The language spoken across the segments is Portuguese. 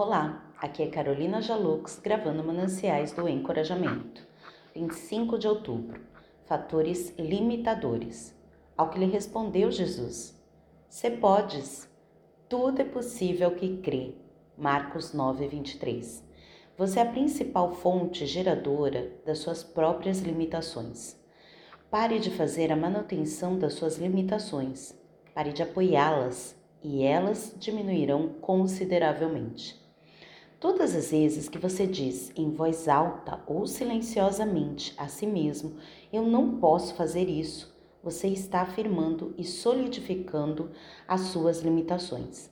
Olá, aqui é Carolina Jalux gravando Mananciais do Encorajamento. 25 de outubro. Fatores limitadores. Ao que lhe respondeu Jesus: Se podes, tudo é possível que crê. Marcos 9, 23. Você é a principal fonte geradora das suas próprias limitações. Pare de fazer a manutenção das suas limitações. Pare de apoiá-las e elas diminuirão consideravelmente. Todas as vezes que você diz em voz alta ou silenciosamente a si mesmo, eu não posso fazer isso, você está afirmando e solidificando as suas limitações.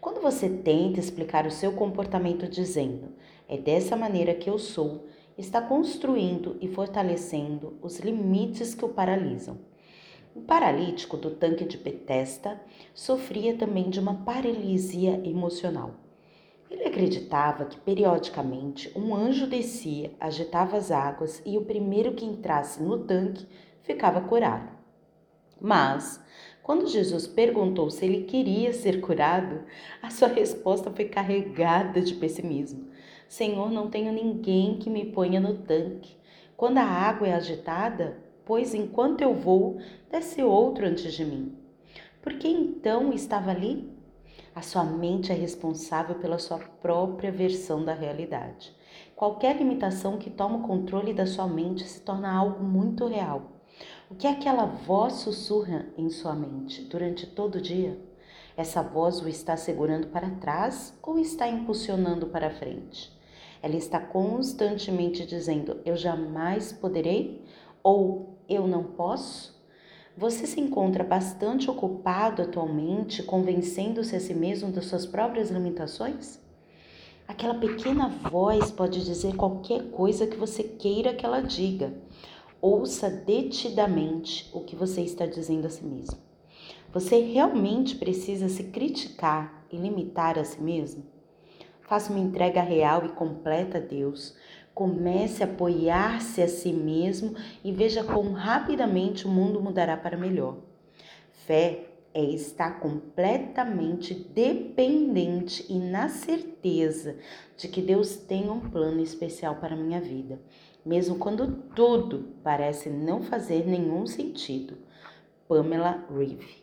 Quando você tenta explicar o seu comportamento dizendo, é dessa maneira que eu sou, está construindo e fortalecendo os limites que o paralisam. O paralítico do tanque de Bethesda sofria também de uma paralisia emocional. Ele acreditava que periodicamente um anjo descia, agitava as águas e o primeiro que entrasse no tanque ficava curado. Mas, quando Jesus perguntou se ele queria ser curado, a sua resposta foi carregada de pessimismo. Senhor, não tenho ninguém que me ponha no tanque. Quando a água é agitada, pois enquanto eu vou, desce outro antes de mim. Por que então estava ali? A sua mente é responsável pela sua própria versão da realidade. Qualquer limitação que toma o controle da sua mente se torna algo muito real. O que aquela voz sussurra em sua mente durante todo o dia? Essa voz o está segurando para trás ou está impulsionando para frente? Ela está constantemente dizendo: Eu jamais poderei ou Eu não posso? Você se encontra bastante ocupado atualmente convencendo-se a si mesmo das suas próprias limitações? Aquela pequena voz pode dizer qualquer coisa que você queira que ela diga. Ouça detidamente o que você está dizendo a si mesmo. Você realmente precisa se criticar e limitar a si mesmo? Faça uma entrega real e completa a Deus, Comece a apoiar-se a si mesmo e veja como rapidamente o mundo mudará para melhor. Fé é estar completamente dependente e na certeza de que Deus tem um plano especial para a minha vida, mesmo quando tudo parece não fazer nenhum sentido. Pamela Reeve